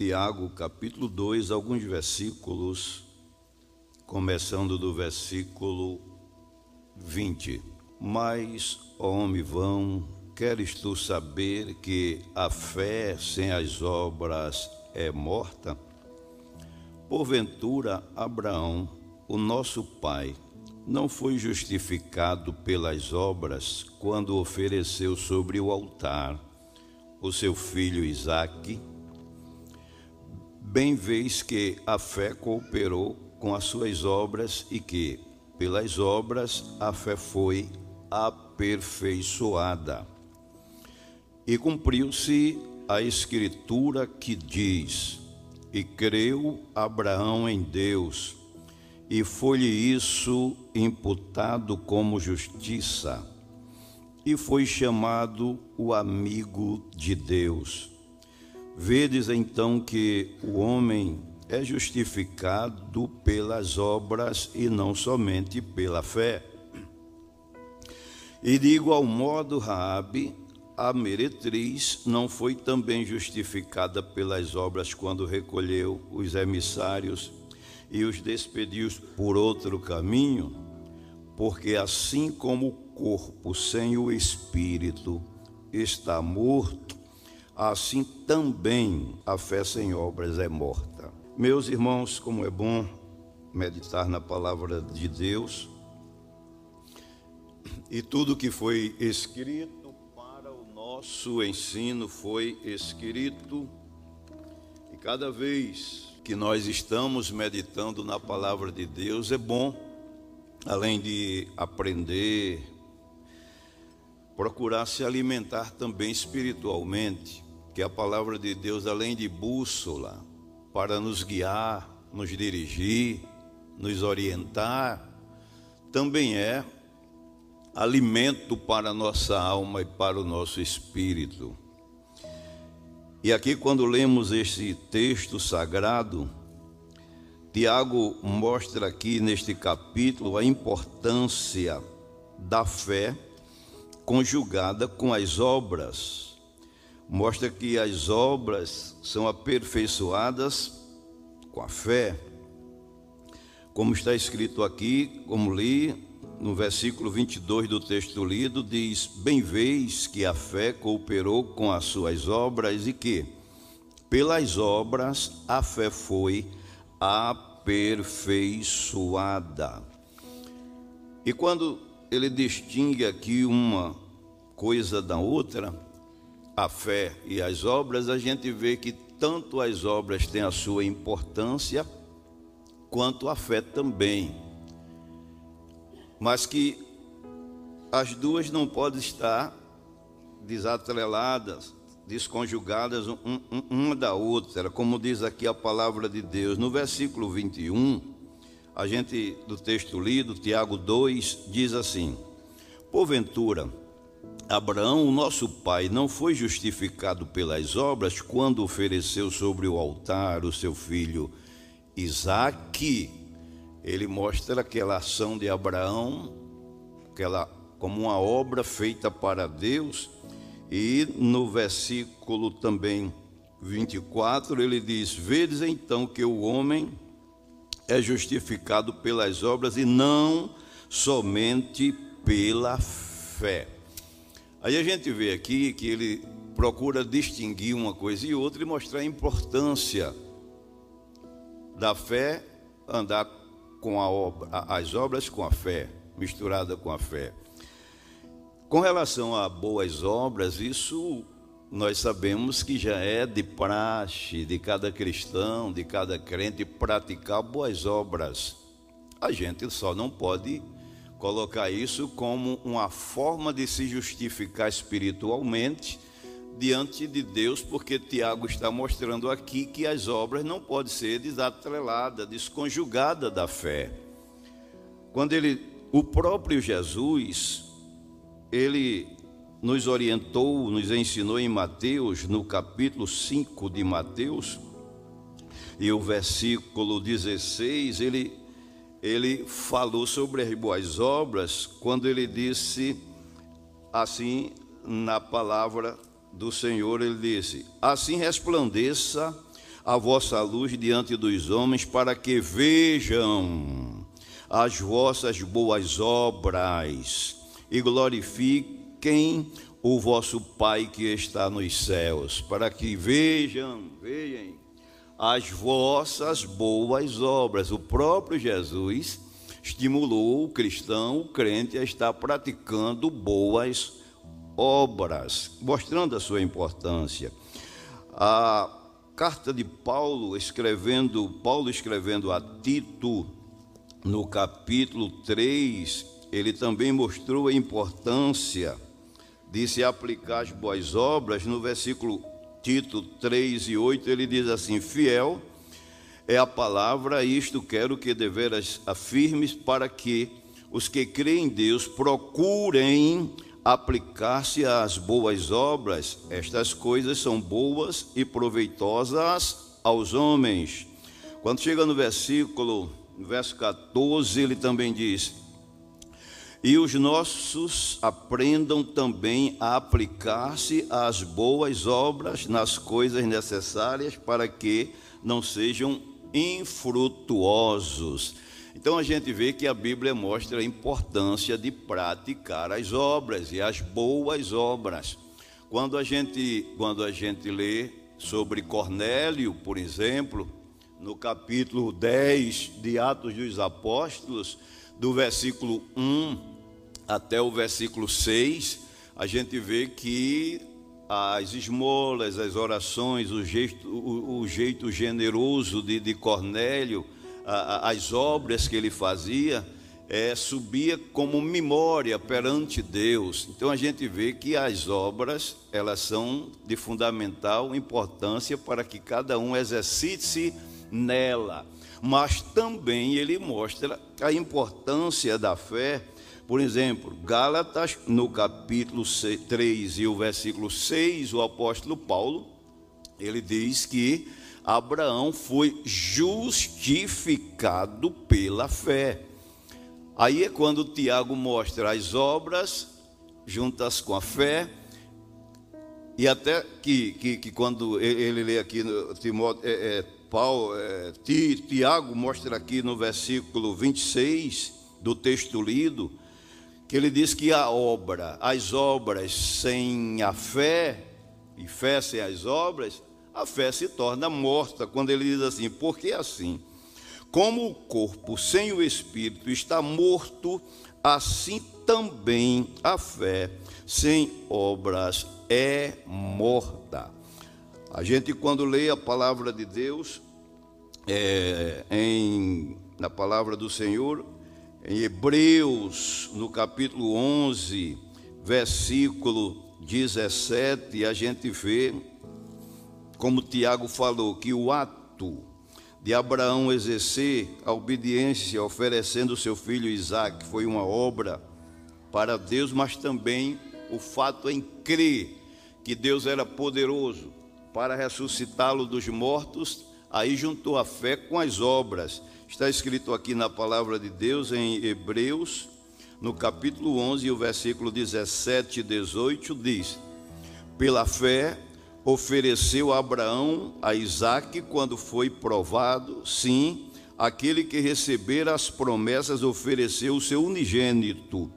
Tiago, capítulo 2, alguns versículos, começando do versículo 20. Mas, ó homem vão, queres tu saber que a fé sem as obras é morta? Porventura, Abraão, o nosso pai, não foi justificado pelas obras quando ofereceu sobre o altar o seu filho Isaque? Bem vês que a fé cooperou com as suas obras e que, pelas obras, a fé foi aperfeiçoada. E cumpriu-se a escritura que diz: E creu Abraão em Deus e foi-lhe isso imputado como justiça, e foi chamado o amigo de Deus. Vedes então que o homem é justificado pelas obras e não somente pela fé. E de igual modo, Raabe, a meretriz, não foi também justificada pelas obras quando recolheu os emissários e os despediu por outro caminho, porque assim como o corpo sem o espírito está morto, assim também a fé sem obras é morta. Meus irmãos, como é bom meditar na palavra de Deus, e tudo que foi escrito para o nosso ensino foi escrito, e cada vez que nós estamos meditando na palavra de Deus é bom, além de aprender, procurar se alimentar também espiritualmente, que a palavra de Deus, além de bússola, para nos guiar, nos dirigir, nos orientar, também é alimento para a nossa alma e para o nosso espírito. E aqui, quando lemos este texto sagrado, Tiago mostra aqui neste capítulo a importância da fé conjugada com as obras. Mostra que as obras são aperfeiçoadas com a fé. Como está escrito aqui, como li, no versículo 22 do texto lido, diz: Bem vês que a fé cooperou com as suas obras e que, pelas obras, a fé foi aperfeiçoada. E quando ele distingue aqui uma coisa da outra, a fé e as obras, a gente vê que tanto as obras têm a sua importância, quanto a fé também mas que as duas não podem estar desatreladas, desconjugadas uma da outra, como diz aqui a palavra de Deus. No versículo 21, a gente, do texto lido, Tiago 2, diz assim: Porventura, Abraão, o nosso pai, não foi justificado pelas obras quando ofereceu sobre o altar o seu filho Isaque ele mostra aquela ação de Abraão, aquela como uma obra feita para Deus, e no versículo também 24 ele diz: Vedes então que o homem é justificado pelas obras e não somente pela fé. Aí a gente vê aqui que ele procura distinguir uma coisa e outra e mostrar a importância da fé andar com obra, as obras com a fé, misturada com a fé. Com relação a boas obras, isso nós sabemos que já é de praxe de cada cristão, de cada crente praticar boas obras. A gente só não pode colocar isso como uma forma de se justificar espiritualmente diante de Deus, porque Tiago está mostrando aqui que as obras não podem ser desatreladas, desconjugadas da fé. Quando ele, o próprio Jesus, ele nos orientou, nos ensinou em Mateus, no capítulo 5 de Mateus, e o versículo 16, ele, ele falou sobre as boas obras, quando ele disse assim na palavra do Senhor, ele disse: Assim resplandeça a vossa luz diante dos homens, para que vejam as vossas boas obras e glorifiquem o vosso Pai que está nos céus, para que vejam, vejam as vossas boas obras. O próprio Jesus estimulou o cristão, o crente, a estar praticando boas obras, mostrando a sua importância. A carta de Paulo escrevendo, Paulo escrevendo a Tito, no capítulo 3, ele também mostrou a importância de se aplicar as boas obras. No versículo Tito 3 e 8, ele diz assim: Fiel é a palavra, isto quero que deveras afirmes, para que os que creem em Deus procurem aplicar-se às boas obras. Estas coisas são boas e proveitosas aos homens. Quando chega no versículo, no verso 14, ele também diz: E os nossos aprendam também a aplicar-se às boas obras nas coisas necessárias para que não sejam infrutuosos. Então a gente vê que a Bíblia mostra a importância de praticar as obras e as boas obras. Quando a gente, quando a gente lê sobre Cornélio, por exemplo, no capítulo 10 de Atos dos Apóstolos, do versículo 1 até o versículo 6, a gente vê que as esmolas, as orações, o jeito, o, o jeito generoso de, de Cornélio, a, a, as obras que ele fazia, é, subia como memória perante Deus. Então a gente vê que as obras elas são de fundamental importância para que cada um exercite nela. Mas também ele mostra a importância da fé por exemplo, Gálatas, no capítulo 3 e o versículo 6, o apóstolo Paulo, ele diz que Abraão foi justificado pela fé. Aí é quando Tiago mostra as obras juntas com a fé, e até que, que, que quando ele lê aqui no Timóteo, é, é, Paulo, é, Tiago mostra aqui no versículo 26 do texto lido, que ele diz que a obra, as obras sem a fé, e fé sem as obras, a fé se torna morta. Quando ele diz assim, porque assim, como o corpo sem o espírito está morto, assim também a fé sem obras é morta. A gente, quando lê a palavra de Deus, é, em, na palavra do Senhor, em Hebreus, no capítulo 11, versículo 17, a gente vê, como Tiago falou, que o ato de Abraão exercer a obediência oferecendo seu filho Isaac foi uma obra para Deus, mas também o fato em crer que Deus era poderoso para ressuscitá-lo dos mortos, aí juntou a fé com as obras Está escrito aqui na palavra de Deus em Hebreus, no capítulo 11, o versículo 17 e 18 diz: Pela fé ofereceu Abraão a Isaque quando foi provado, sim, aquele que recebera as promessas ofereceu o seu unigênito,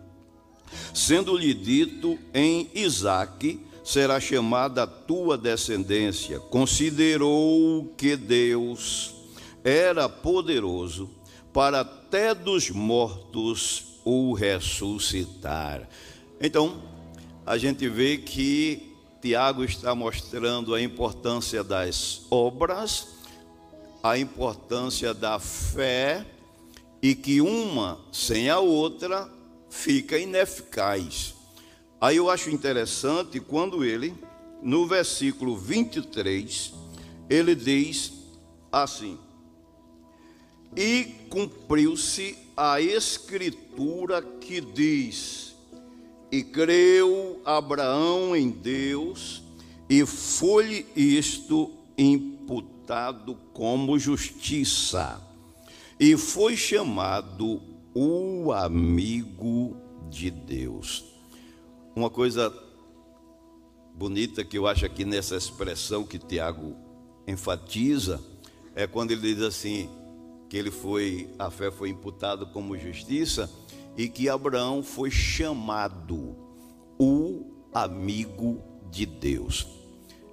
sendo-lhe dito em Isaque será chamada a tua descendência. Considerou que Deus era poderoso para até dos mortos o ressuscitar. Então, a gente vê que Tiago está mostrando a importância das obras, a importância da fé e que uma sem a outra fica ineficaz. Aí eu acho interessante quando ele, no versículo 23, ele diz assim: e cumpriu-se a escritura que diz: E creu Abraão em Deus, e foi-lhe isto imputado como justiça, e foi chamado o amigo de Deus. Uma coisa bonita que eu acho aqui nessa expressão que Tiago enfatiza é quando ele diz assim que ele foi a fé foi imputada como justiça e que Abraão foi chamado o amigo de Deus.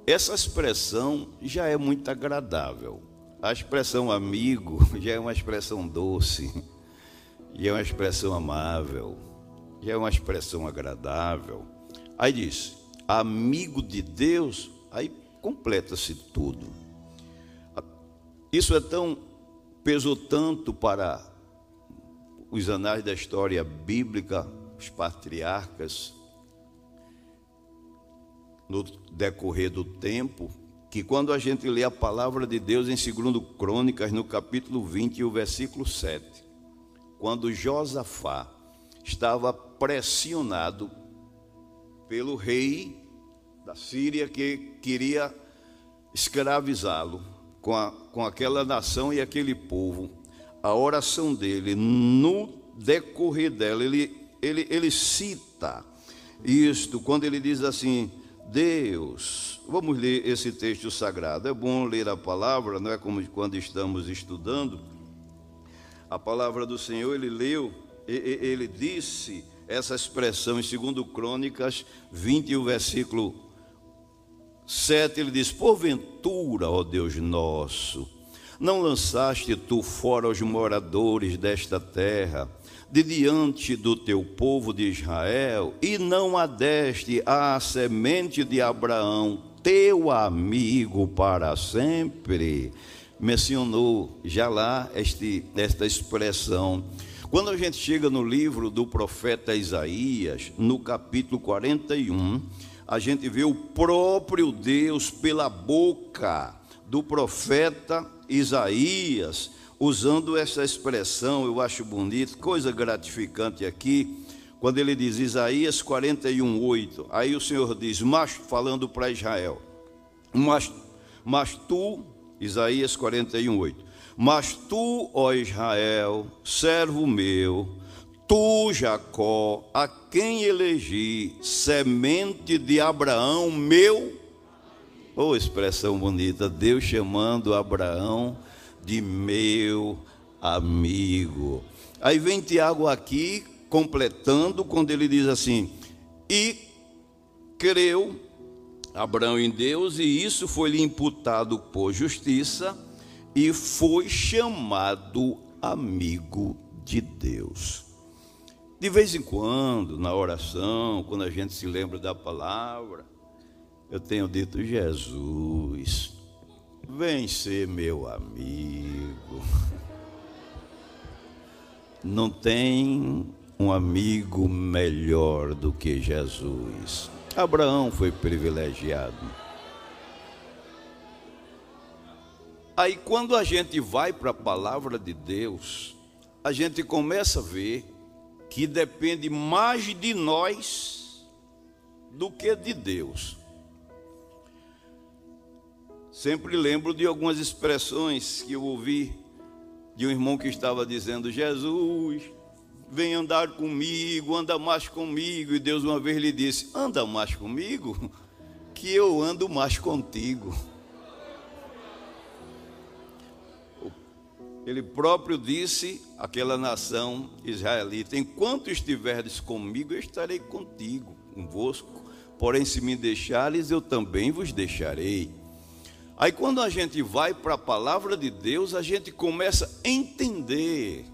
Essa expressão já é muito agradável. A expressão amigo já é uma expressão doce, já é uma expressão amável, já é uma expressão agradável. Aí diz, amigo de Deus, aí completa-se tudo. Isso é tão pesou tanto para os anais da história bíblica, os patriarcas, no decorrer do tempo, que quando a gente lê a palavra de Deus em 2 Crônicas, no capítulo 20 e o versículo 7, quando Josafá estava pressionado pelo rei da Síria que queria escravizá-lo com, a, com aquela nação e aquele povo, a oração dele, no decorrer dela, ele, ele, ele cita isto, quando ele diz assim: Deus, vamos ler esse texto sagrado. É bom ler a palavra, não é como quando estamos estudando. A palavra do Senhor, ele leu, ele disse essa expressão em 2 Crônicas 20, o versículo 7, ele diz: Porventura, ó Deus nosso, não lançaste tu fora os moradores desta terra, de diante do teu povo de Israel, e não adeste à semente de Abraão, teu amigo para sempre. Mencionou já lá este, esta expressão. Quando a gente chega no livro do profeta Isaías, no capítulo 41, a gente vê o próprio Deus pela boca do profeta Isaías, usando essa expressão, eu acho bonito, coisa gratificante aqui, quando ele diz Isaías 41, 8, aí o Senhor diz, mas falando para Israel, mas, mas tu, Isaías 41, 8, mas tu, ó Israel, servo meu, tu, Jacó, a quem elegi, semente de Abraão, meu Oh, expressão bonita, Deus chamando Abraão de meu amigo. Aí vem Tiago aqui, completando, quando ele diz assim: E creu Abraão em Deus, e isso foi-lhe imputado por justiça, e foi chamado amigo de Deus. De vez em quando, na oração, quando a gente se lembra da palavra, eu tenho dito, Jesus, vem ser meu amigo. Não tem um amigo melhor do que Jesus. Abraão foi privilegiado. Aí, quando a gente vai para a palavra de Deus, a gente começa a ver que depende mais de nós do que de Deus. Sempre lembro de algumas expressões que eu ouvi de um irmão que estava dizendo: Jesus, vem andar comigo, anda mais comigo. E Deus uma vez lhe disse: Anda mais comigo, que eu ando mais contigo. Ele próprio disse àquela nação israelita: Enquanto estiverdes comigo, eu estarei contigo, convosco. Porém, se me deixares, eu também vos deixarei. Aí quando a gente vai para a palavra de Deus, a gente começa a entender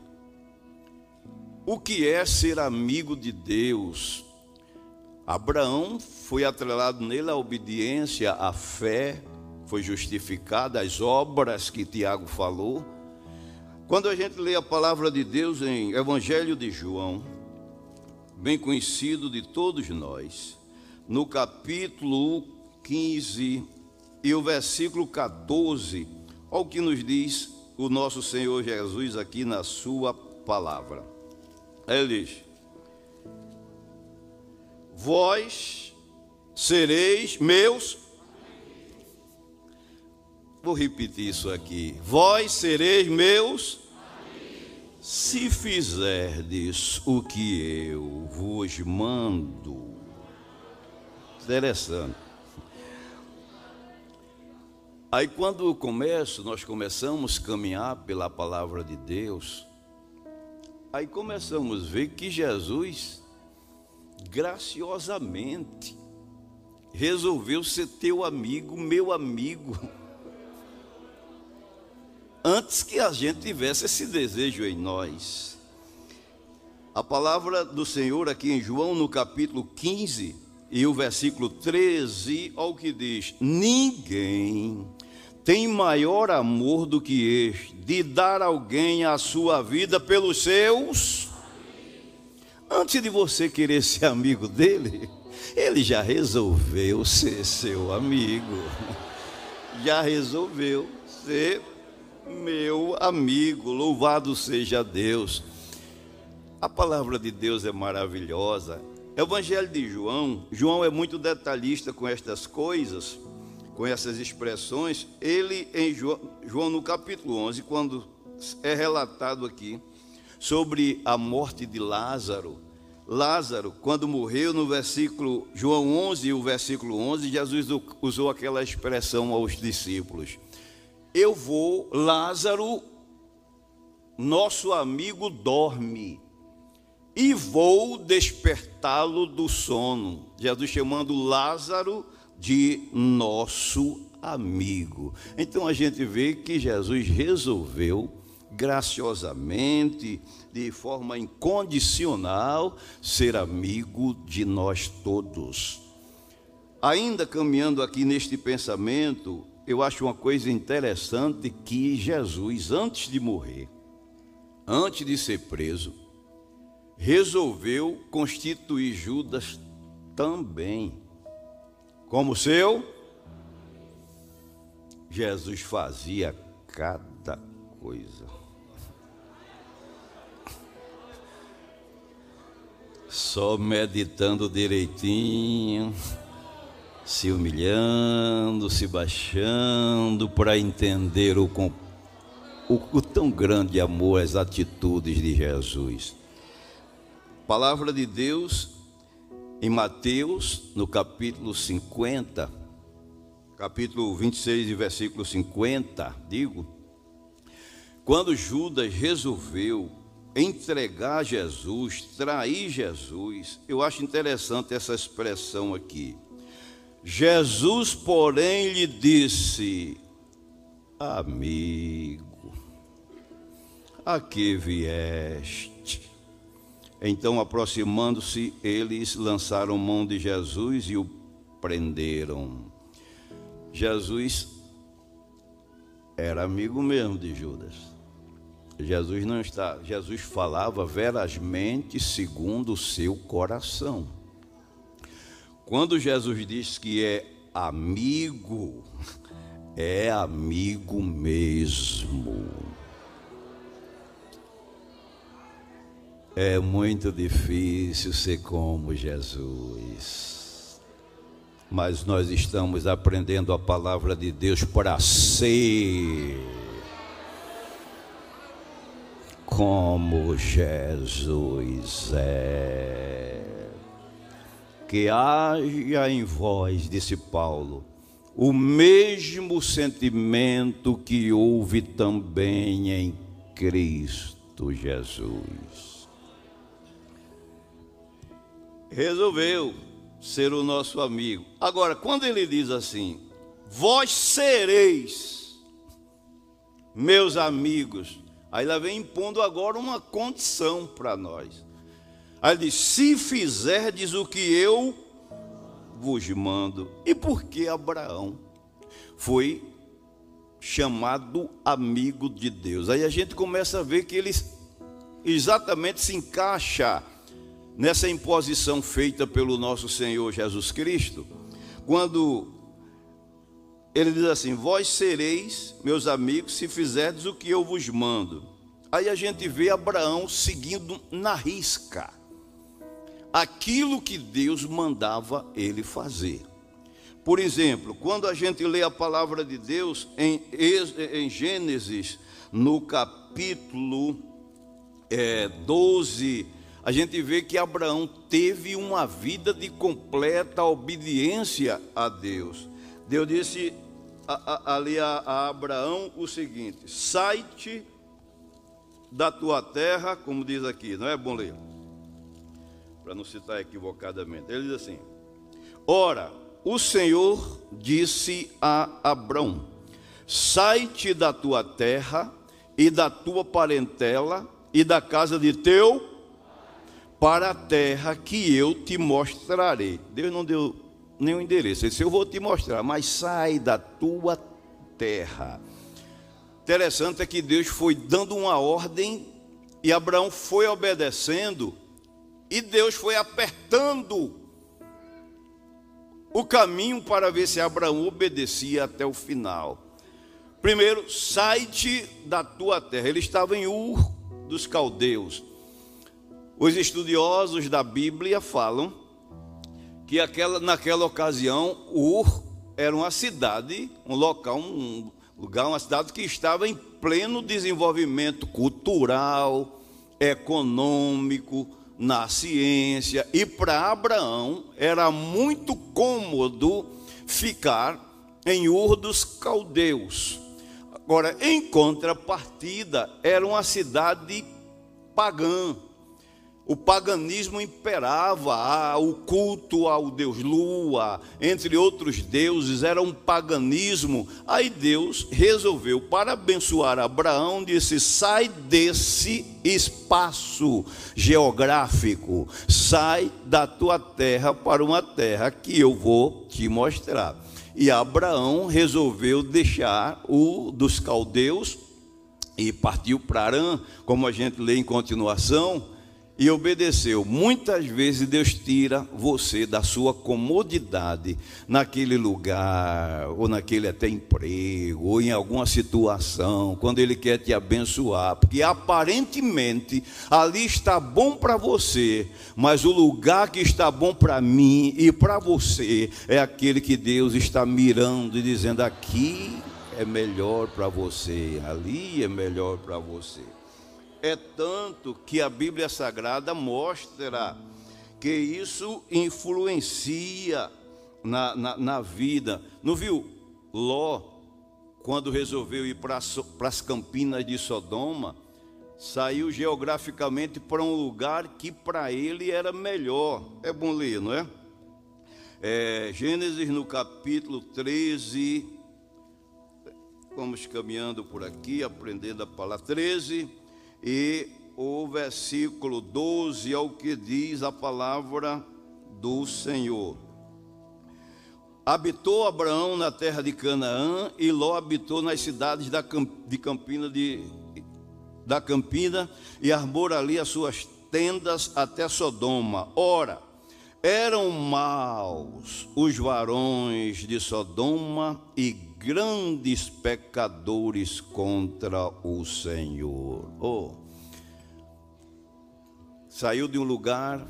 o que é ser amigo de Deus. Abraão foi atrelado nele a obediência, a fé, foi justificada, as obras que Tiago falou. Quando a gente lê a palavra de Deus em Evangelho de João, bem conhecido de todos nós, no capítulo 15, e o versículo 14, olha o que nos diz o nosso Senhor Jesus aqui na sua palavra. Ele diz: Vós sereis meus. Vou repetir isso aqui. Vós sereis meus. Se fizerdes o que eu vos mando. Interessante. Aí quando eu começo, nós começamos a caminhar pela palavra de Deus, aí começamos a ver que Jesus graciosamente resolveu ser teu amigo, meu amigo. Antes que a gente tivesse esse desejo em nós. A palavra do Senhor aqui em João, no capítulo 15, e o versículo 13, olha o que diz: Ninguém tem maior amor do que este, de dar alguém a sua vida pelos seus. Antes de você querer ser amigo dele, ele já resolveu ser seu amigo. Já resolveu ser meu amigo. Louvado seja Deus. A palavra de Deus é maravilhosa. Evangelho de João, João é muito detalhista com estas coisas, com essas expressões. Ele, em João, João no capítulo 11, quando é relatado aqui sobre a morte de Lázaro, Lázaro, quando morreu, no versículo João 11, o versículo 11, Jesus usou aquela expressão aos discípulos: Eu vou, Lázaro, nosso amigo dorme, e vou despertá-lo do sono. Jesus chamando Lázaro de nosso amigo. Então a gente vê que Jesus resolveu graciosamente, de forma incondicional, ser amigo de nós todos. Ainda caminhando aqui neste pensamento, eu acho uma coisa interessante que Jesus, antes de morrer, antes de ser preso, resolveu constituir Judas também como seu. Jesus fazia cada coisa. Só meditando direitinho, se humilhando, se baixando para entender o, o, o tão grande amor, as atitudes de Jesus. Palavra de Deus em Mateus, no capítulo 50, capítulo 26 e versículo 50, digo, quando Judas resolveu entregar Jesus, trair Jesus, eu acho interessante essa expressão aqui. Jesus, porém, lhe disse: Amigo, a que vieste? Então, aproximando-se, eles lançaram mão de Jesus e o prenderam. Jesus era amigo mesmo de Judas. Jesus não está, Jesus falava verazmente segundo o seu coração. Quando Jesus diz que é amigo, é amigo mesmo. É muito difícil ser como Jesus. Mas nós estamos aprendendo a palavra de Deus para ser como Jesus é. Que haja em vós, disse Paulo, o mesmo sentimento que houve também em Cristo Jesus. Resolveu ser o nosso amigo. Agora, quando ele diz assim: Vós sereis meus amigos, Aí ela vem impondo agora uma condição para nós. Aí diz: Se fizerdes o que eu vos mando. E por que Abraão foi chamado amigo de Deus? Aí a gente começa a ver que ele exatamente se encaixa nessa imposição feita pelo nosso Senhor Jesus Cristo, quando ele diz assim: Vós sereis meus amigos se fizerdes o que eu vos mando. Aí a gente vê Abraão seguindo na risca aquilo que Deus mandava ele fazer. Por exemplo, quando a gente lê a palavra de Deus em, em Gênesis, no capítulo é, 12, a gente vê que Abraão teve uma vida de completa obediência a Deus. Deus disse: a, a, ali a, a Abraão o seguinte: sai-te da tua terra, como diz aqui, não é bom ler? Para não citar equivocadamente. Ele diz assim: Ora, o Senhor disse a Abraão: Sai-te da tua terra e da tua parentela e da casa de teu para a terra que eu te mostrarei. Deus não deu nenhum endereço. Ele disse: Eu vou te mostrar, mas sai da tua terra. Interessante é que Deus foi dando uma ordem e Abraão foi obedecendo, e Deus foi apertando o caminho para ver se Abraão obedecia até o final. Primeiro, sai-te da tua terra. Ele estava em Ur dos caldeus. Os estudiosos da Bíblia falam que aquela, naquela ocasião Ur era uma cidade, um local, um lugar, uma cidade que estava em pleno desenvolvimento cultural, econômico, na ciência, e para Abraão era muito cômodo ficar em Ur dos Caldeus. Agora, em contrapartida, era uma cidade pagã. O paganismo imperava, o culto ao deus Lua, entre outros deuses, era um paganismo. Aí Deus resolveu, para abençoar Abraão, disse: sai desse espaço geográfico, sai da tua terra para uma terra que eu vou te mostrar. E Abraão resolveu deixar o dos caldeus e partiu para Arã, como a gente lê em continuação, e obedeceu. Muitas vezes Deus tira você da sua comodidade naquele lugar, ou naquele até emprego, ou em alguma situação, quando Ele quer te abençoar, porque aparentemente ali está bom para você, mas o lugar que está bom para mim e para você é aquele que Deus está mirando e dizendo: aqui é melhor para você, ali é melhor para você. É tanto que a Bíblia Sagrada mostra que isso influencia na, na, na vida. Não viu? Ló, quando resolveu ir para as campinas de Sodoma, saiu geograficamente para um lugar que para ele era melhor. É bom ler, não é? é? Gênesis no capítulo 13. Vamos caminhando por aqui, aprendendo a palavra 13 e o versículo 12 é o que diz a palavra do Senhor. Habitou Abraão na terra de Canaã e Ló habitou nas cidades da, de Campina de, da Campina e armou ali as suas tendas até Sodoma. Ora, eram maus os varões de Sodoma e grandes pecadores contra o Senhor. Oh, saiu de um lugar,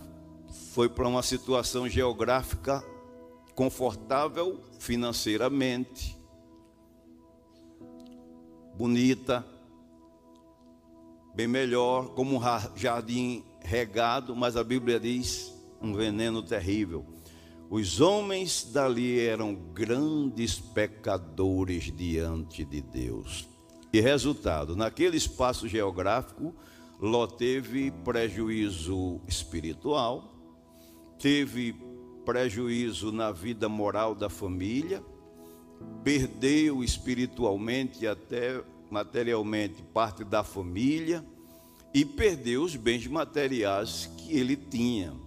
foi para uma situação geográfica confortável financeiramente, bonita, bem melhor, como um jardim regado, mas a Bíblia diz um veneno terrível. Os homens dali eram grandes pecadores diante de Deus. E resultado, naquele espaço geográfico, Ló teve prejuízo espiritual, teve prejuízo na vida moral da família, perdeu espiritualmente e até materialmente parte da família e perdeu os bens materiais que ele tinha.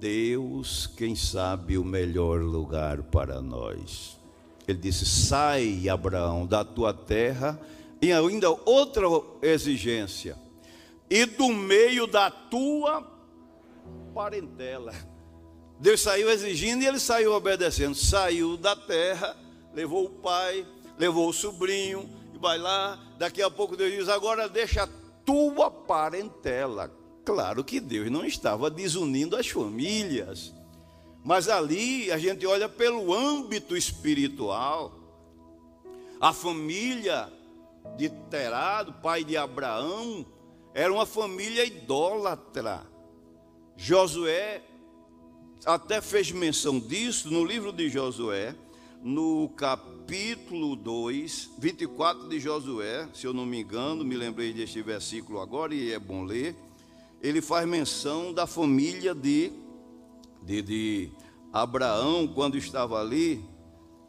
Deus, quem sabe o melhor lugar para nós. Ele disse: Sai, Abraão, da tua terra, e ainda outra exigência, e do meio da tua parentela. Deus saiu exigindo e ele saiu obedecendo. Saiu da terra, levou o pai, levou o sobrinho, e vai lá. Daqui a pouco Deus diz: Agora deixa a tua parentela. Claro que Deus não estava desunindo as famílias, mas ali a gente olha pelo âmbito espiritual. A família de Terado, pai de Abraão, era uma família idólatra. Josué até fez menção disso no livro de Josué, no capítulo 2, 24 de Josué, se eu não me engano, me lembrei deste versículo agora e é bom ler. Ele faz menção da família de, de, de Abraão quando estava ali.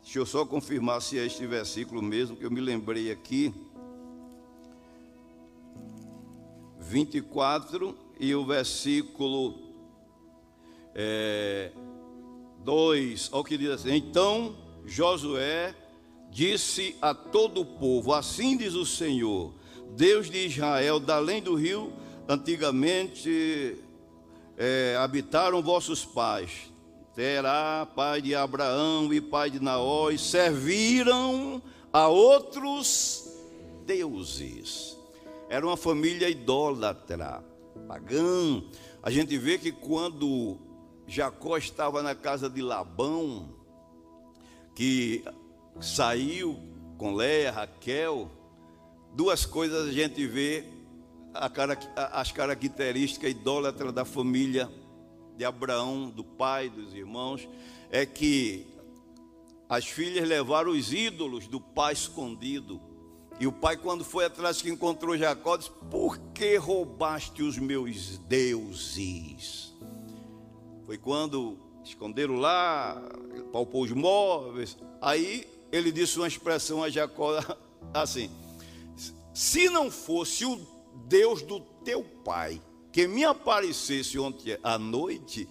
Deixa eu só confirmar se é este versículo mesmo que eu me lembrei aqui. 24 e o versículo é, 2, olha o que diz assim: Então Josué disse a todo o povo: Assim diz o Senhor, Deus de Israel, da além do rio, antigamente é, habitaram vossos pais. Terá, pai de Abraão e pai de Naó, e serviram a outros deuses. Era uma família idólatra, pagã. A gente vê que quando Jacó estava na casa de Labão, que saiu com Leia, Raquel, duas coisas a gente vê as características idólatras da família de Abraão, do pai, dos irmãos, é que as filhas levaram os ídolos do pai escondido. E o pai, quando foi atrás que encontrou Jacó, disse: Por que roubaste os meus deuses? Foi quando esconderam lá, palpou os móveis. Aí ele disse uma expressão a Jacó assim: Se não fosse o Deus do teu pai que me aparecesse ontem à noite,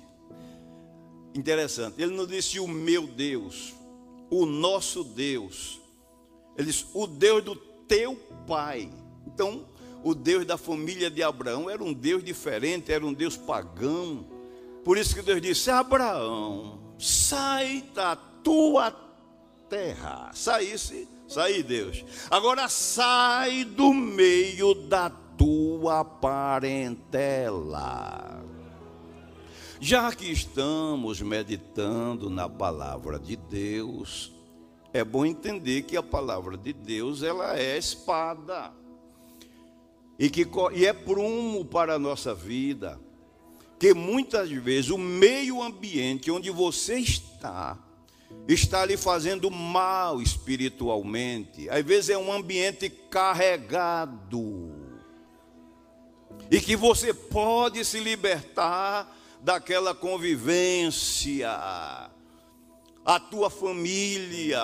interessante, ele não disse o meu Deus, o nosso Deus, ele disse o Deus do teu pai. Então, o Deus da família de Abraão era um Deus diferente, era um Deus pagão. Por isso que Deus disse: Abraão, sai da tua terra. Saísse, saí, Deus. Agora sai do meio da tua parentela. Já que estamos meditando na palavra de Deus, é bom entender que a palavra de Deus ela é espada e que e é prumo para a nossa vida. Que muitas vezes o meio ambiente onde você está está lhe fazendo mal espiritualmente. Às vezes é um ambiente carregado e que você pode se libertar daquela convivência, a tua família.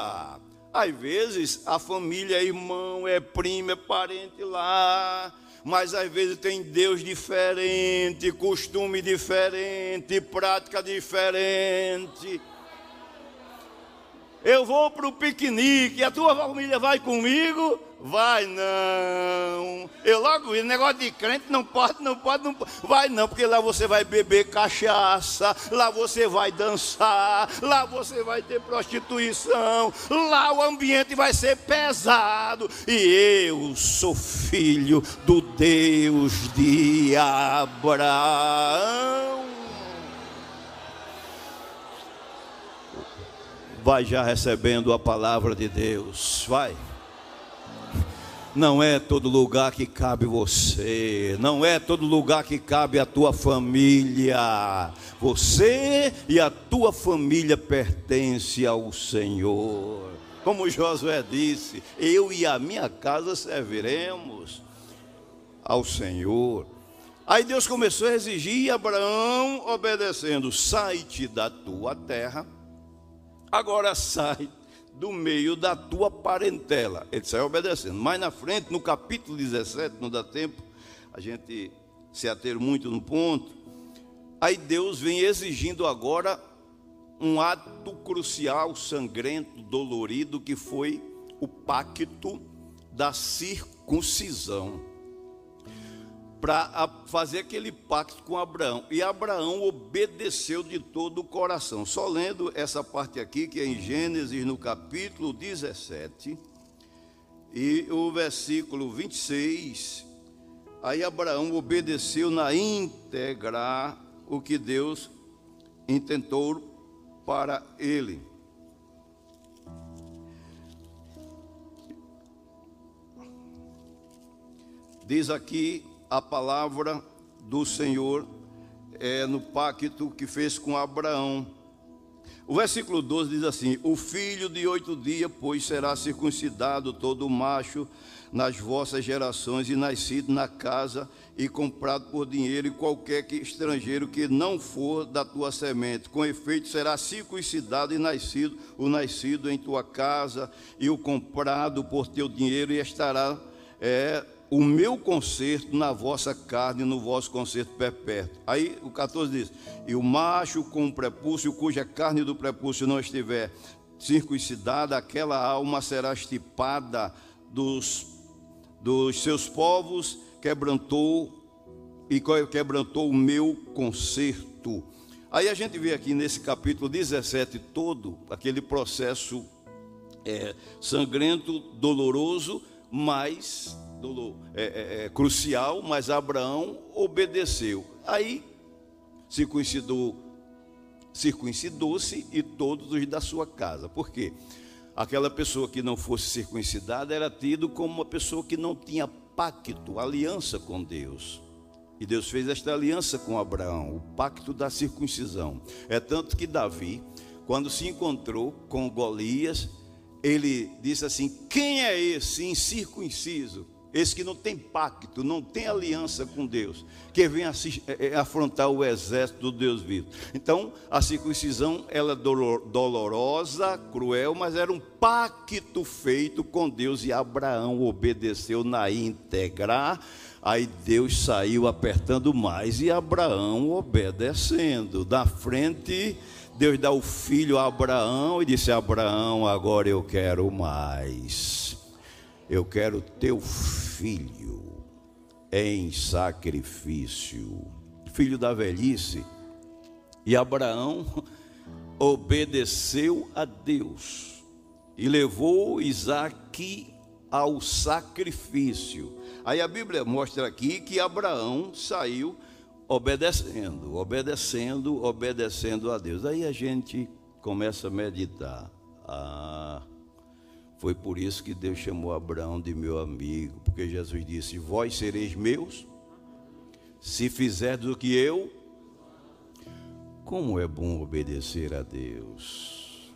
Às vezes a família é irmão, é primo, é parente lá, mas às vezes tem Deus diferente, costume diferente, prática diferente. Eu vou para o piquenique, a tua família vai comigo? Vai não. Eu logo vi, negócio de crente não pode, não pode, não pode. Vai não, porque lá você vai beber cachaça, lá você vai dançar, lá você vai ter prostituição, lá o ambiente vai ser pesado. E eu sou filho do Deus de Abraão. Vai já recebendo a palavra de Deus. Vai. Não é todo lugar que cabe você, não é todo lugar que cabe a tua família. Você e a tua família pertence ao Senhor. Como Josué disse, eu e a minha casa serviremos ao Senhor. Aí Deus começou a exigir Abraão obedecendo: sai-te da tua terra agora sai do meio da tua parentela. Ele saiu obedecendo. Mais na frente, no capítulo 17, não dá tempo, a gente se ater muito no ponto. Aí Deus vem exigindo agora um ato crucial, sangrento, dolorido, que foi o pacto da circuncisão para fazer aquele pacto com Abraão. E Abraão obedeceu de todo o coração. Só lendo essa parte aqui, que é em Gênesis, no capítulo 17, e o versículo 26. Aí Abraão obedeceu na íntegra o que Deus intentou para ele. Diz aqui a palavra do Senhor é, no pacto que fez com Abraão. O versículo 12 diz assim: O filho de oito dias, pois será circuncidado todo macho nas vossas gerações, e nascido na casa e comprado por dinheiro, e qualquer que, estrangeiro que não for da tua semente, com efeito será circuncidado e nascido, o nascido em tua casa, e o comprado por teu dinheiro, e estará é, o meu conserto na vossa carne, no vosso conserto perpétuo. Aí o 14 diz: E o macho com o prepúcio, cuja carne do prepúcio não estiver circuncidada, aquela alma será estipada dos, dos seus povos, quebrantou e quebrantou o meu conserto. Aí a gente vê aqui nesse capítulo 17 todo aquele processo é, sangrento, doloroso, mas é, é, é, crucial, mas Abraão obedeceu. Aí circuncidou, circuncidou-se e todos os da sua casa. Por quê? Aquela pessoa que não fosse circuncidada era tido como uma pessoa que não tinha pacto, aliança com Deus. E Deus fez esta aliança com Abraão, o pacto da circuncisão. É tanto que Davi, quando se encontrou com Golias, ele disse assim: Quem é esse incircunciso? Esse que não tem pacto, não tem aliança com Deus, que vem é, é, afrontar o exército do Deus vivo. Então, a circuncisão ela é dolorosa, cruel, mas era um pacto feito com Deus e Abraão obedeceu na íntegra. Aí Deus saiu apertando mais e Abraão obedecendo. Da frente, Deus dá o filho a Abraão e disse: Abraão, agora eu quero mais. Eu quero teu filho em sacrifício. Filho da velhice. E Abraão obedeceu a Deus e levou Isaac ao sacrifício. Aí a Bíblia mostra aqui que Abraão saiu obedecendo, obedecendo, obedecendo a Deus. Aí a gente começa a meditar. Ah, foi por isso que Deus chamou Abraão de meu amigo, porque Jesus disse: Vós sereis meus, se fizerdes o que eu. Como é bom obedecer a Deus.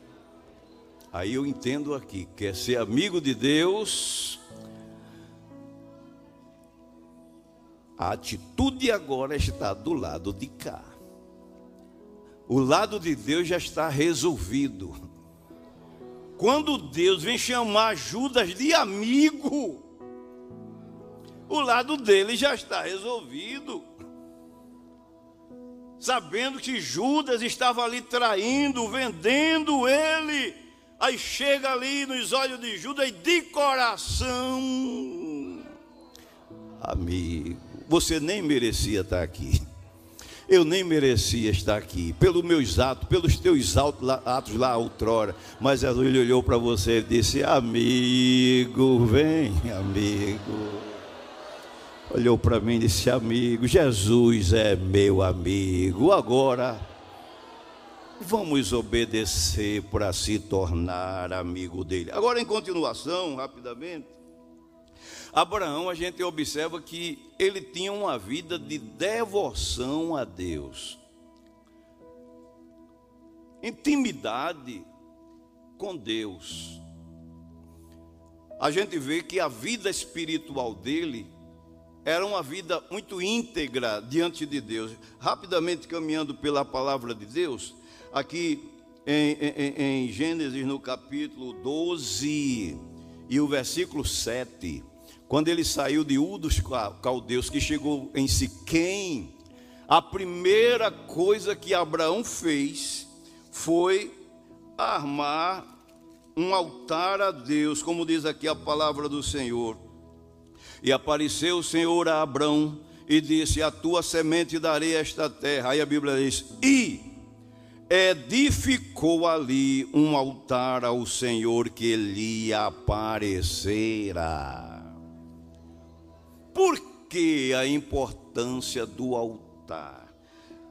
Aí eu entendo aqui, quer ser amigo de Deus, A atitude agora está do lado de cá. O lado de Deus já está resolvido. Quando Deus vem chamar Judas de amigo, o lado dele já está resolvido. Sabendo que Judas estava ali traindo, vendendo ele. Aí chega ali nos olhos de Judas e de coração, amigo você nem merecia estar aqui. Eu nem merecia estar aqui, pelos meus atos, pelos teus atos lá outrora. Mas ele olhou para você e disse: Amigo, vem, amigo. Olhou para mim e disse: Amigo, Jesus é meu amigo. Agora, vamos obedecer para se tornar amigo dele. Agora, em continuação, rapidamente. Abraão, a gente observa que ele tinha uma vida de devoção a Deus, intimidade com Deus. A gente vê que a vida espiritual dele era uma vida muito íntegra diante de Deus. Rapidamente caminhando pela palavra de Deus, aqui em, em, em Gênesis no capítulo 12 e o versículo 7 quando ele saiu de U dos caldeus, que chegou em Siquém, a primeira coisa que Abraão fez foi armar um altar a Deus, como diz aqui a palavra do Senhor. E apareceu o Senhor a Abraão e disse: A tua semente darei esta terra. Aí a Bíblia diz: E edificou ali um altar ao Senhor que lhe aparecera. Por que a importância do altar?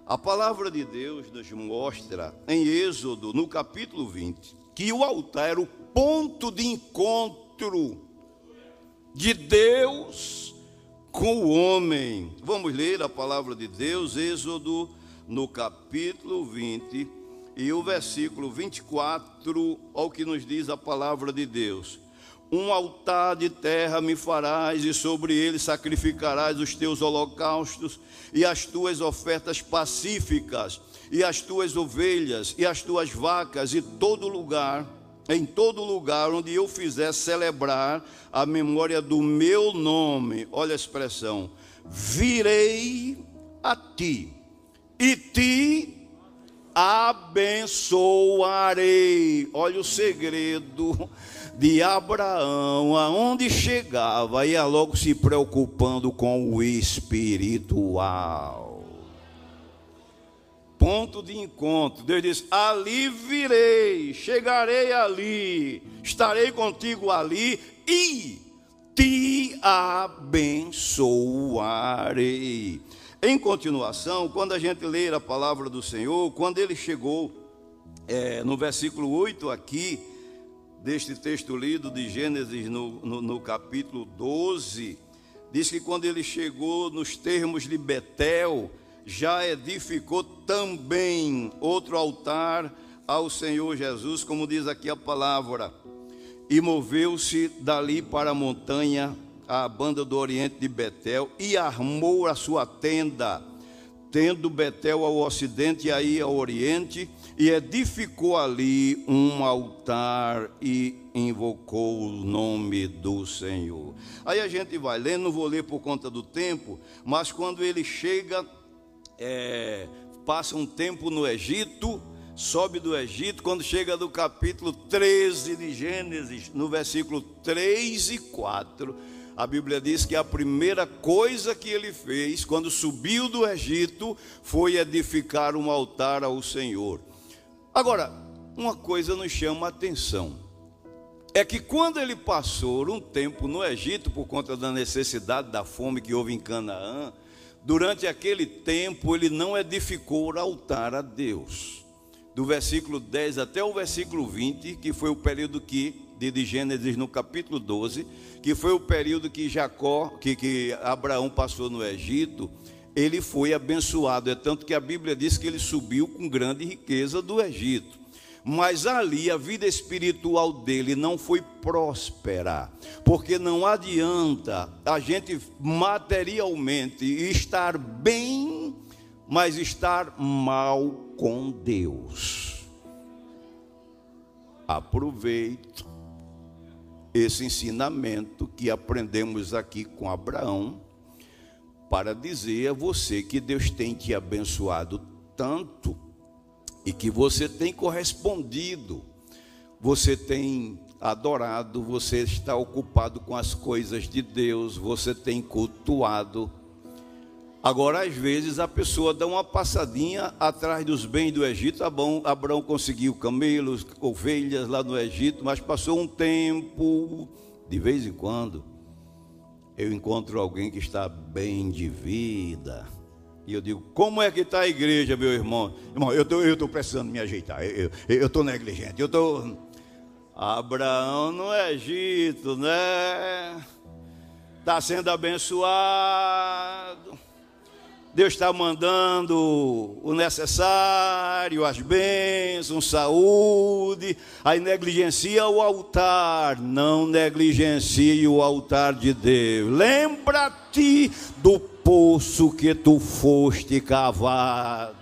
A palavra de Deus nos mostra em Êxodo, no capítulo 20, que o altar era o ponto de encontro de Deus com o homem. Vamos ler a palavra de Deus, Êxodo, no capítulo 20, E o versículo 24, olha o que nos diz a palavra de Deus. Um altar de terra me farás, e sobre ele sacrificarás os teus holocaustos e as tuas ofertas pacíficas, e as tuas ovelhas e as tuas vacas, e todo lugar, em todo lugar onde eu fizer celebrar a memória do meu nome. Olha a expressão: virei a ti, e te abençoarei. Olha o segredo de Abraão, aonde chegava, ia logo se preocupando com o espiritual. Ponto de encontro. Deus diz: Ali virei, chegarei ali, estarei contigo ali e te abençoarei. Em continuação, quando a gente ler a palavra do Senhor, quando ele chegou é, no versículo 8 aqui, deste texto lido de Gênesis no, no, no, capítulo 12, diz que quando ele chegou nos termos de Betel, já edificou também outro altar ao Senhor Jesus, como diz aqui a palavra, e moveu-se dali para a montanha, a banda do oriente de Betel, e armou a sua tenda, tendo Betel ao ocidente e aí ao oriente, e edificou ali um altar e invocou o nome do Senhor. Aí a gente vai lendo, não vou ler por conta do tempo, mas quando ele chega, é, passa um tempo no Egito, sobe do Egito, quando chega do capítulo 13 de Gênesis, no versículo 3 e 4, a Bíblia diz que a primeira coisa que ele fez quando subiu do Egito foi edificar um altar ao Senhor. Agora, uma coisa nos chama a atenção. É que quando ele passou um tempo no Egito por conta da necessidade da fome que houve em Canaã, durante aquele tempo ele não edificou o altar a Deus. Do versículo 10 até o versículo 20, que foi o período que de Gênesis no capítulo 12, que foi o período que Jacó, que, que Abraão passou no Egito, ele foi abençoado. É tanto que a Bíblia diz que ele subiu com grande riqueza do Egito. Mas ali a vida espiritual dele não foi próspera, porque não adianta a gente materialmente estar bem, mas estar mal com Deus. Aproveito esse ensinamento que aprendemos aqui com Abraão para dizer a você que Deus tem te abençoado tanto e que você tem correspondido, você tem adorado, você está ocupado com as coisas de Deus, você tem cultuado. Agora, às vezes, a pessoa dá uma passadinha atrás dos bens do Egito. Abraão, Abraão conseguiu camelos, ovelhas lá no Egito, mas passou um tempo, de vez em quando, eu encontro alguém que está bem de vida. E eu digo, como é que está a igreja, meu irmão? Irmão, eu tô, estou precisando me ajeitar. Eu estou negligente. Eu estou. Abraão no Egito, né? Está sendo abençoado Deus está mandando o necessário, as bênçãos, saúde, aí negligencia o altar, não negligencie o altar de Deus. Lembra-te do poço que tu foste cavado.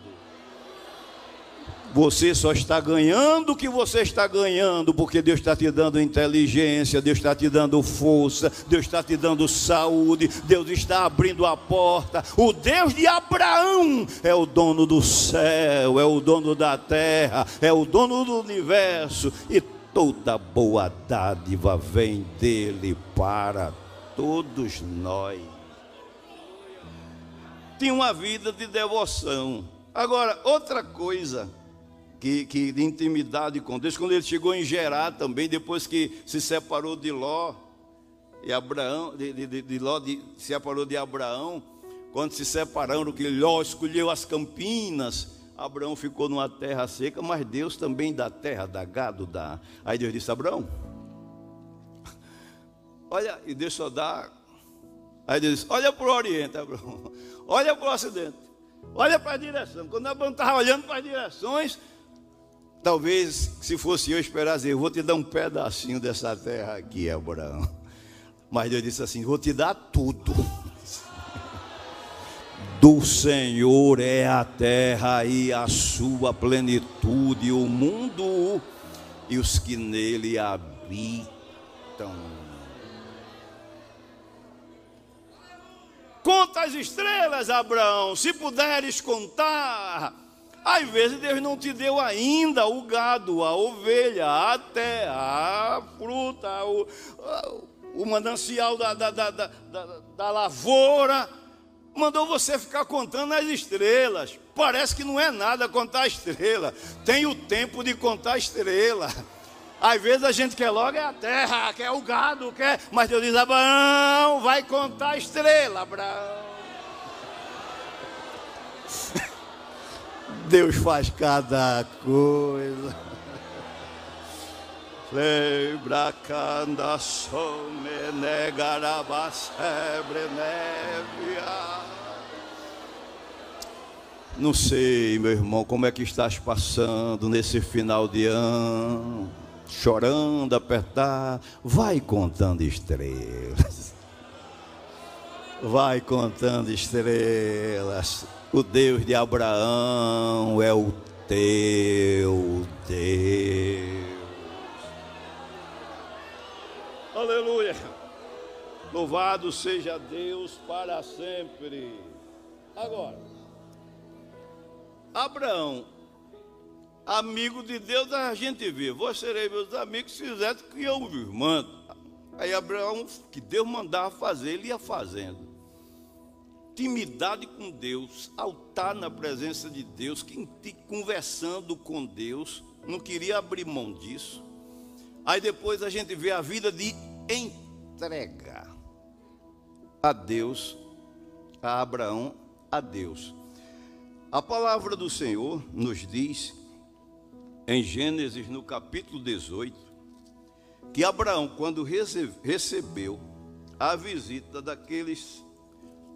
Você só está ganhando o que você está ganhando, porque Deus está te dando inteligência, Deus está te dando força, Deus está te dando saúde, Deus está abrindo a porta. O Deus de Abraão é o dono do céu, é o dono da terra, é o dono do universo, e toda boa dádiva vem dele para todos nós. Tinha uma vida de devoção. Agora, outra coisa que, que, de intimidade com Deus. Quando ele chegou em Gerá também, depois que se separou de Ló, e Abraão, de, de, de Ló de, se separou de Abraão, quando se separaram, que Ló escolheu as campinas, Abraão ficou numa terra seca, mas Deus também dá terra, dá gado, dá. Aí Deus disse: Abraão, olha, e Deus só dá. Aí Deus disse: Olha para o Oriente, Abraão, olha para o Ocidente, olha para a direção. Quando Abraão estava olhando para as direções, Talvez, se fosse eu, esperasse, eu vou te dar um pedacinho dessa terra aqui, Abraão. Mas Deus disse assim: vou te dar tudo. Do Senhor é a terra e a sua plenitude, o mundo e os que nele habitam. Conta as estrelas, Abraão, se puderes contar. Às vezes Deus não te deu ainda o gado, a ovelha, a terra, a fruta, o, o manancial da, da, da, da, da lavoura. Mandou você ficar contando as estrelas. Parece que não é nada contar a estrela. Tem o tempo de contar a estrela. Às vezes a gente quer logo é a terra, quer o gado, quer. Mas Deus diz: Abraão, vai contar a estrela, Abraão. Deus faz cada coisa. Lembra canda some negarabasebre nevia. Não sei, meu irmão, como é que estás passando nesse final de ano chorando, apertar, vai contando estrelas. Vai contando estrelas. O Deus de Abraão é o teu Deus. Aleluia. Louvado seja Deus para sempre. Agora, Abraão amigo de Deus a gente vê. Vós sereis meus amigos se fizesse que eu vos mando. Aí Abraão, que Deus mandava fazer, ele ia fazendo. Intimidade com Deus, altar na presença de Deus, conversando com Deus, não queria abrir mão disso. Aí depois a gente vê a vida de entrega a Deus, a Abraão, a Deus. A palavra do Senhor nos diz em Gênesis, no capítulo 18, que Abraão, quando recebeu a visita daqueles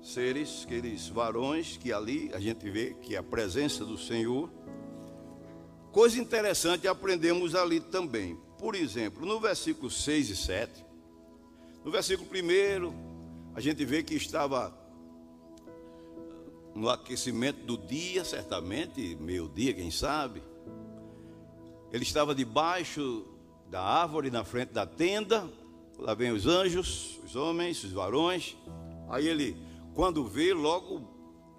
seres, aqueles varões que ali a gente vê que é a presença do Senhor, coisa interessante aprendemos ali também. Por exemplo, no versículo 6 e 7, no versículo 1, a gente vê que estava no aquecimento do dia, certamente, meio-dia, quem sabe. Ele estava debaixo da árvore, na frente da tenda. Lá vem os anjos, os homens, os varões. Aí ele, quando vê, logo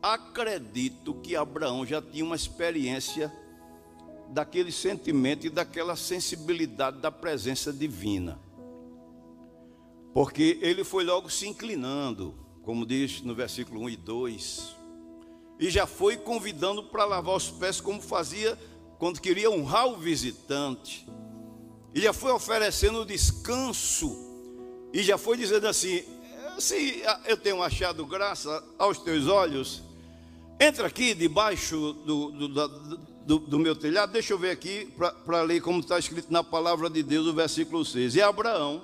acredito que Abraão já tinha uma experiência daquele sentimento e daquela sensibilidade da presença divina. Porque ele foi logo se inclinando, como diz no versículo 1 e 2, e já foi convidando para lavar os pés, como fazia quando queria honrar o visitante, e já foi oferecendo descanso, e já foi dizendo assim: se eu tenho achado graça aos teus olhos, entra aqui debaixo do, do, do, do meu telhado, deixa eu ver aqui para ler como está escrito na palavra de Deus, o versículo 6. E Abraão,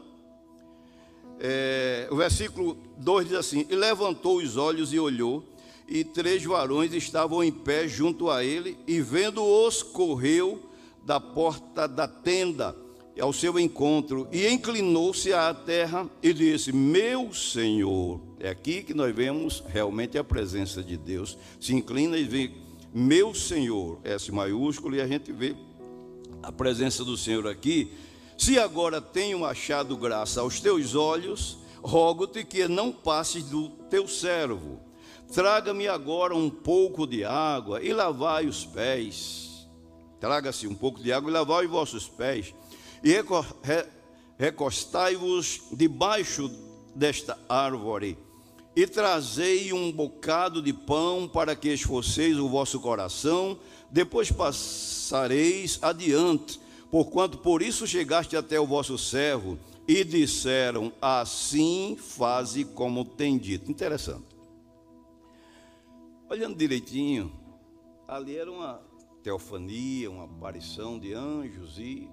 é, o versículo 2 diz assim: E levantou os olhos e olhou, e três varões estavam em pé junto a ele, e vendo-os, correu da porta da tenda ao seu encontro, e inclinou-se à terra e disse: Meu Senhor. É aqui que nós vemos realmente a presença de Deus. Se inclina e vê, meu Senhor, S maiúsculo, e a gente vê a presença do Senhor aqui. Se agora tenho achado graça aos teus olhos, rogo-te que não passes do teu servo Traga-me agora um pouco de água e lavai os pés. Traga-se um pouco de água e lavai os vossos pés. E recostai-vos debaixo desta árvore. E trazei um bocado de pão para que esforceis o vosso coração. Depois passareis adiante, porquanto por isso chegaste até o vosso servo. E disseram: Assim faze como tem dito. Interessante. Olhando direitinho, ali era uma teofania, uma aparição de anjos e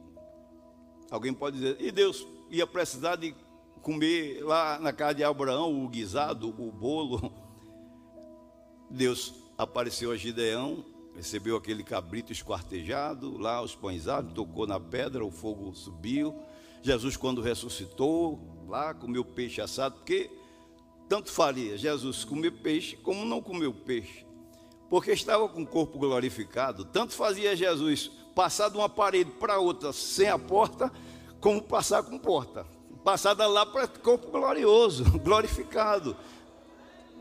alguém pode dizer, e Deus ia precisar de comer lá na casa de Abraão o guisado, o bolo. Deus apareceu a Gideão recebeu aquele cabrito esquartejado, lá os pães tocou na pedra, o fogo subiu. Jesus, quando ressuscitou, lá comeu peixe assado, porque tanto faria Jesus comer peixe como não comer peixe, porque estava com o corpo glorificado. Tanto fazia Jesus passar de uma parede para outra sem a porta, como passar com porta. Passada lá para corpo glorioso, glorificado.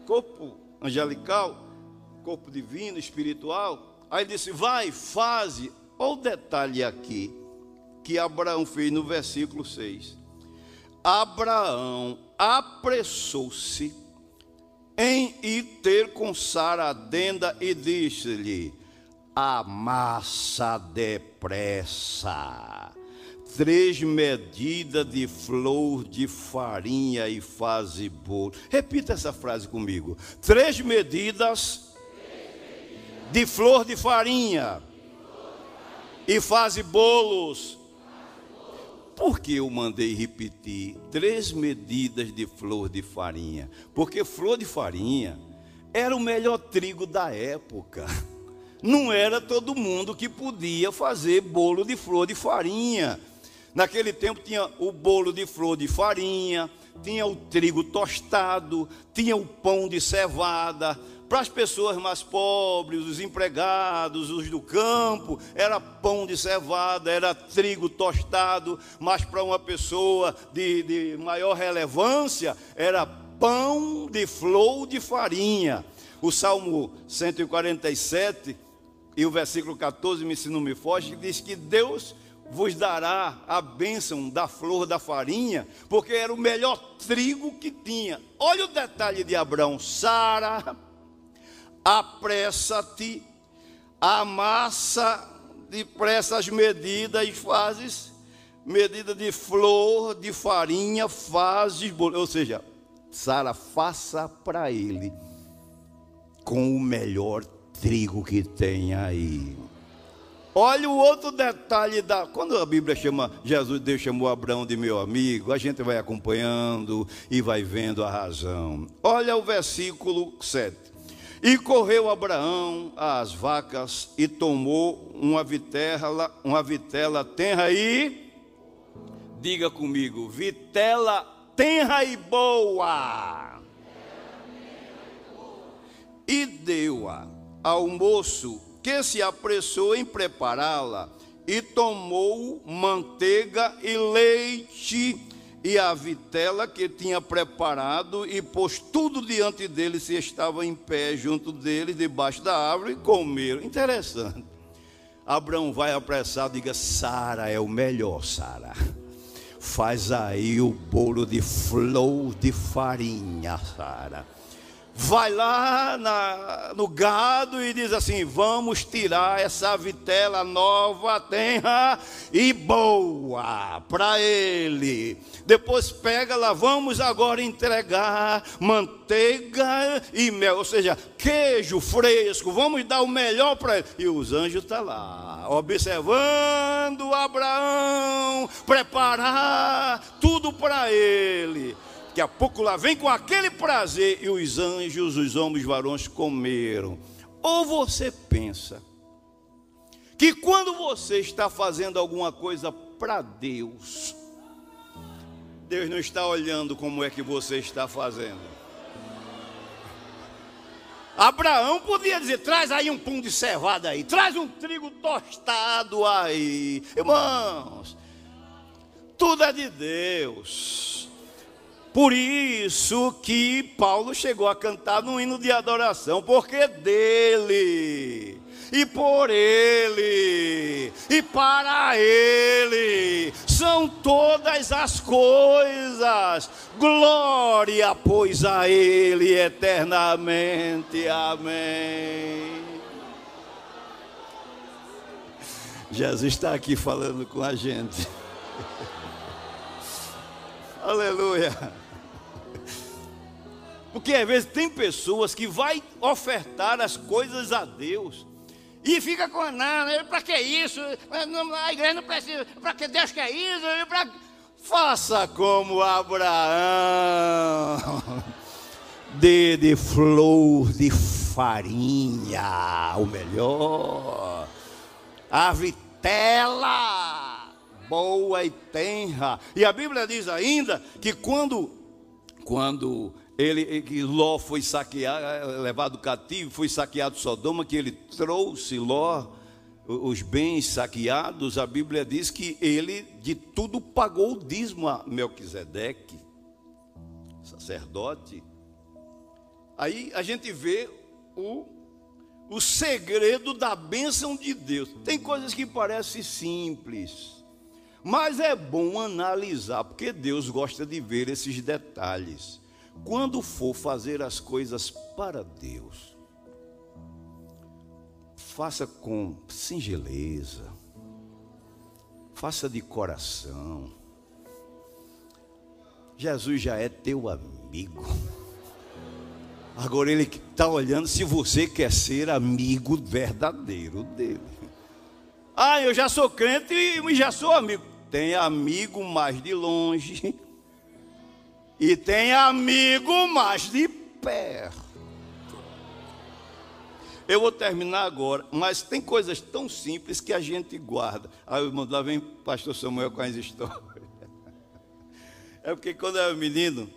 Corpo angelical, corpo divino, espiritual. Aí disse: Vai, faze. Olha o detalhe aqui que Abraão fez no versículo 6. Abraão apressou-se em ir ter com Sara a denda e disse-lhe: Amassa depressa três medidas de flor de farinha e faze bolo. Repita essa frase comigo. Três medidas de flor de farinha e faze bolos. Por que eu mandei repetir três medidas de flor de farinha? Porque flor de farinha era o melhor trigo da época. Não era todo mundo que podia fazer bolo de flor de farinha. Naquele tempo tinha o bolo de flor de farinha, tinha o trigo tostado, tinha o pão de cevada. Para as pessoas mais pobres, os empregados, os do campo, era pão de cevada, era trigo tostado, mas para uma pessoa de, de maior relevância, era pão de flor de farinha. O Salmo 147 e o versículo 14, me se não me foge, diz que Deus vos dará a bênção da flor da farinha, porque era o melhor trigo que tinha. Olha o detalhe de Abraão: Sara, apressa-te, amassa depressa as medidas e fazes medida de flor, de farinha, fazes. Ou seja, Sara, faça para ele com o melhor trigo que tem aí. Olha o outro detalhe da. Quando a Bíblia chama, Jesus, Deus chamou Abraão de meu amigo, a gente vai acompanhando e vai vendo a razão. Olha o versículo 7. E correu Abraão às vacas e tomou uma vitela, uma vitela tenra e diga comigo, vitela tenra e boa. E deu-a ao moço que se apressou em prepará-la e tomou manteiga e leite e a vitela que tinha preparado e pôs tudo diante dele se estava em pé junto dele debaixo da árvore e comeram. Interessante. Abraão vai apressado e diga: Sara é o melhor, Sara. Faz aí o bolo de flor de farinha, Sara vai lá na, no gado e diz assim: vamos tirar essa vitela nova, tenra e boa para ele. Depois pega lá, vamos agora entregar manteiga e mel, ou seja, queijo fresco, vamos dar o melhor para ele. E os anjos estão tá lá, observando Abraão, preparar tudo para ele. Daqui a pouco lá vem com aquele prazer e os anjos, os homens varões comeram. Ou você pensa que quando você está fazendo alguma coisa para Deus, Deus não está olhando como é que você está fazendo. Abraão podia dizer: traz aí um pão de cevada aí, traz um trigo tostado aí. Irmãos, tudo é de Deus. Por isso que Paulo chegou a cantar no hino de adoração, porque dele, e por ele, e para ele, são todas as coisas. Glória, pois, a ele eternamente. Amém. Jesus está aqui falando com a gente. Aleluia. Porque às vezes tem pessoas que vai ofertar as coisas a Deus e fica com não, para que isso? A igreja não precisa, para que Deus quer isso? Pra... Faça como Abraão, dê de flor de farinha, o melhor. A vitela, boa e tenra. E a Bíblia diz ainda que quando, quando ele, que Ló foi saqueado, levado cativo, foi saqueado Sodoma, que ele trouxe Ló os bens saqueados, a Bíblia diz que ele de tudo pagou o dízimo a Melquisedeque, sacerdote. Aí a gente vê o, o segredo da bênção de Deus. Tem coisas que parecem simples, mas é bom analisar, porque Deus gosta de ver esses detalhes. Quando for fazer as coisas para Deus, faça com singeleza, faça de coração. Jesus já é teu amigo. Agora ele está olhando se você quer ser amigo verdadeiro dele. Ah, eu já sou crente e já sou amigo. Tem amigo mais de longe e tem amigo mais de perto. Eu vou terminar agora, mas tem coisas tão simples que a gente guarda. Aí lá vem pastor Samuel com as histórias. É porque quando eu era menino,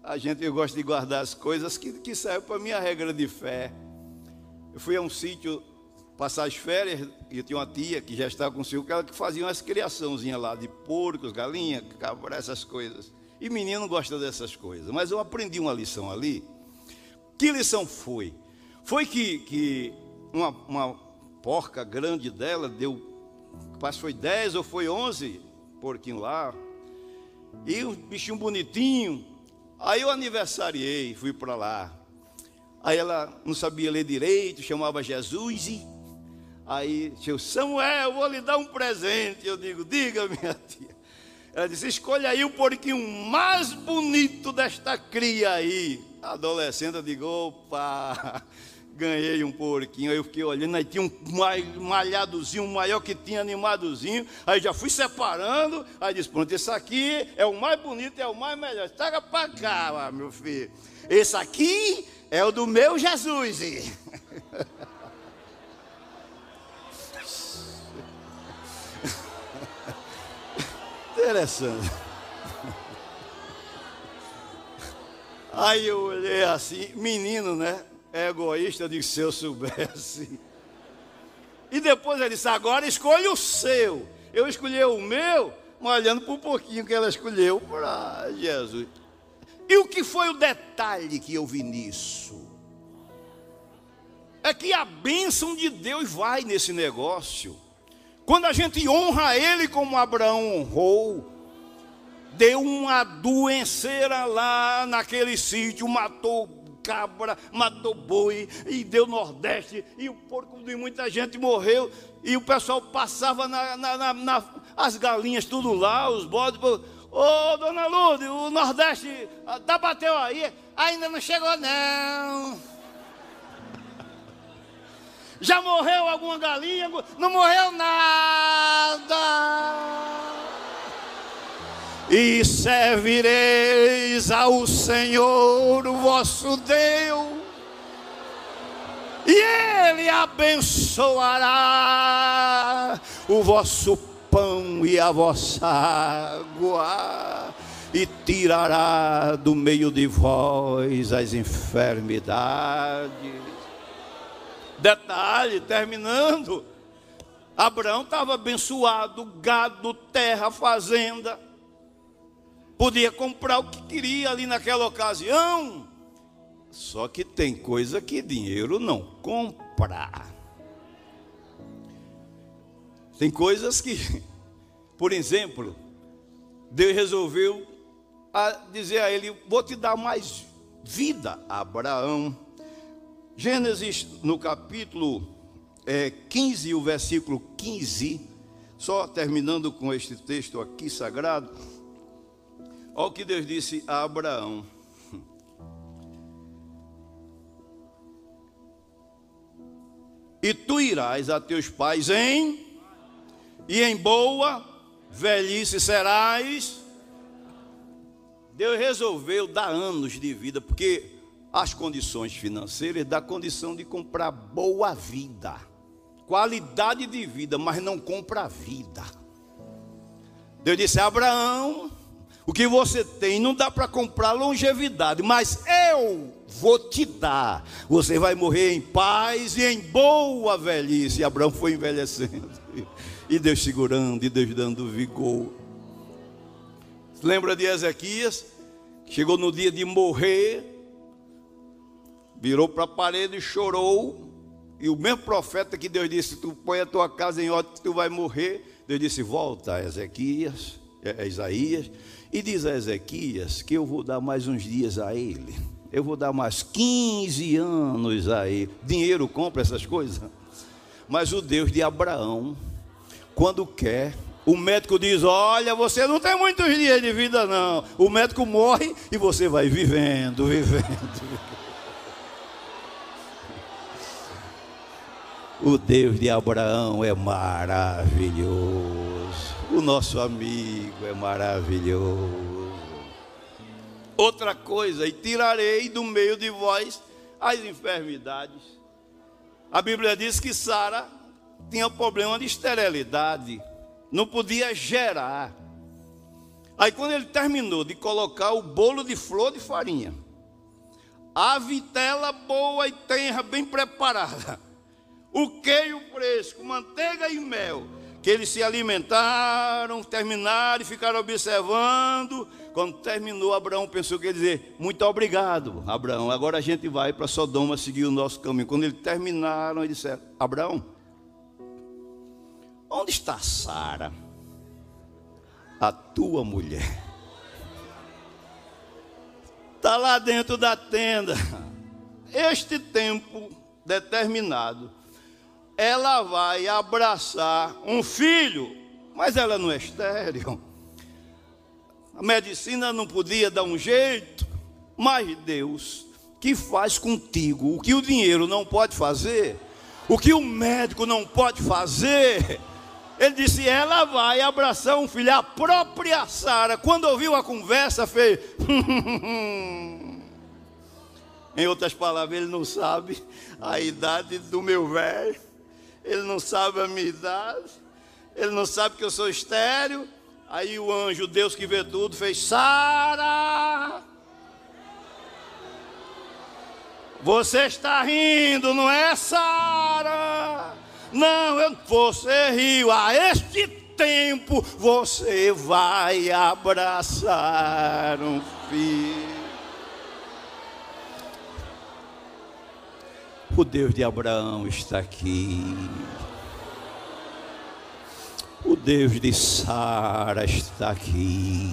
a gente eu gosto de guardar as coisas que, que servem para minha regra de fé. Eu fui a um sítio passar as férias, e eu tinha uma tia que já estava com o seu, ela que fazia umas criaçãozinhas lá de porcos, galinha, cabra, essas coisas. E menino gosta dessas coisas. Mas eu aprendi uma lição ali. Que lição foi? Foi que, que uma, uma porca grande dela deu, quase foi 10 ou foi 11 porquinho lá. E um bichinho bonitinho. Aí eu aniversariei, fui para lá. Aí ela não sabia ler direito, chamava Jesus e aí eu Samuel, vou lhe dar um presente. Eu digo, diga minha tia. Ela disse, escolha aí o porquinho mais bonito desta cria aí. Adolescente, eu digo, opa, ganhei um porquinho. Aí eu fiquei olhando, aí tinha um malhadozinho, um maior que tinha animadozinho. Aí já fui separando. Aí disse: Pronto, esse aqui é o mais bonito, é o mais melhor. Traga para cá, meu filho. Esse aqui é o do meu Jesus. Interessante. Aí eu olhei assim, menino, né? é egoísta, de se eu soubesse. E depois ele disse: agora escolha o seu. Eu escolhi o meu, mas olhando para um pouquinho que ela escolheu para Jesus. E o que foi o detalhe que eu vi nisso? É que a bênção de Deus vai nesse negócio. Quando a gente honra Ele como Abraão honrou, deu uma adoenceira lá naquele sítio, matou cabra, matou boi, e deu Nordeste, e o porco de muita gente morreu, e o pessoal passava na, na, na, na as galinhas tudo lá, os bodes. Ô, oh, dona Lourdes, o Nordeste tá bateu aí? Ainda não chegou, não. Já morreu alguma galinha? Não morreu nada e servireis ao Senhor vosso Deus, e Ele abençoará o vosso pão e a vossa água, e tirará do meio de vós as enfermidades. Detalhe, terminando. Abraão estava abençoado, gado, terra, fazenda podia comprar o que queria ali naquela ocasião. Só que tem coisa que dinheiro não compra. Tem coisas que, por exemplo, Deus resolveu dizer a ele: Vou te dar mais vida, Abraão. Gênesis, no capítulo é, 15, o versículo 15, só terminando com este texto aqui sagrado. Olha o que Deus disse a Abraão. E tu irás a teus pais em e em boa velhice serás. Deus resolveu dar anos de vida, porque as condições financeiras da condição de comprar boa vida, qualidade de vida, mas não compra vida. Deus disse: Abraão, o que você tem não dá para comprar longevidade, mas eu vou te dar. Você vai morrer em paz e em boa velhice. E Abraão foi envelhecendo, e Deus segurando, e Deus dando vigor. Lembra de Ezequias? Chegou no dia de morrer, virou para a parede e chorou. E o mesmo profeta que Deus disse: Tu põe a tua casa em ordem, tu vai morrer. Deus disse: Volta, Ezequias, é, é Isaías, e diz a Ezequias que eu vou dar mais uns dias a ele. Eu vou dar mais 15 anos a ele. Dinheiro compra essas coisas. Mas o Deus de Abraão, quando quer, o médico diz: Olha, você não tem muitos dias de vida, não. O médico morre e você vai vivendo, vivendo. O Deus de Abraão é maravilhoso. O nosso amigo é maravilhoso. Outra coisa, e tirarei do meio de vós as enfermidades. A Bíblia diz que Sara tinha problema de esterilidade, não podia gerar. Aí quando ele terminou de colocar o bolo de flor de farinha, a vitela boa e tenra, bem preparada, o queijo fresco, manteiga e mel, que eles se alimentaram, terminaram e ficaram observando. Quando terminou, Abraão pensou que ia dizer: Muito obrigado, Abraão. Agora a gente vai para Sodoma seguir o nosso caminho. Quando eles terminaram, eles disseram: Abraão, onde está Sara, a tua mulher? Está lá dentro da tenda. Este tempo determinado ela vai abraçar um filho, mas ela não é estéril. A medicina não podia dar um jeito, mas Deus, que faz contigo o que o dinheiro não pode fazer, o que o médico não pode fazer, ele disse: ela vai abraçar um filho. A própria Sara, quando ouviu a conversa, fez. em outras palavras, ele não sabe a idade do meu velho ele não sabe a minha idade, ele não sabe que eu sou estéreo. Aí o anjo, Deus que vê tudo, fez: Sara, você está rindo, não é, Sara? Não, eu, você riu. A este tempo você vai abraçar um filho. O Deus de Abraão está aqui. O Deus de Sara está aqui.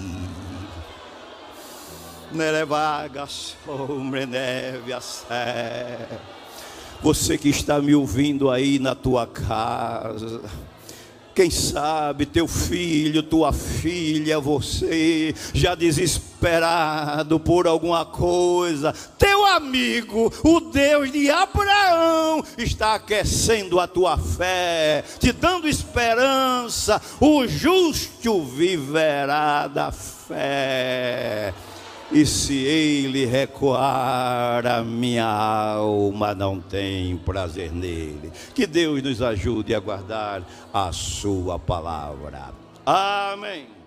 Você que está me ouvindo aí na tua casa quem sabe teu filho, tua filha, você já desesperado por alguma coisa, teu amigo, o Deus de Abraão, está aquecendo a tua fé, te dando esperança. O justo viverá da fé. E se ele recuar, a minha alma não tem prazer nele. Que Deus nos ajude a guardar a sua palavra. Amém.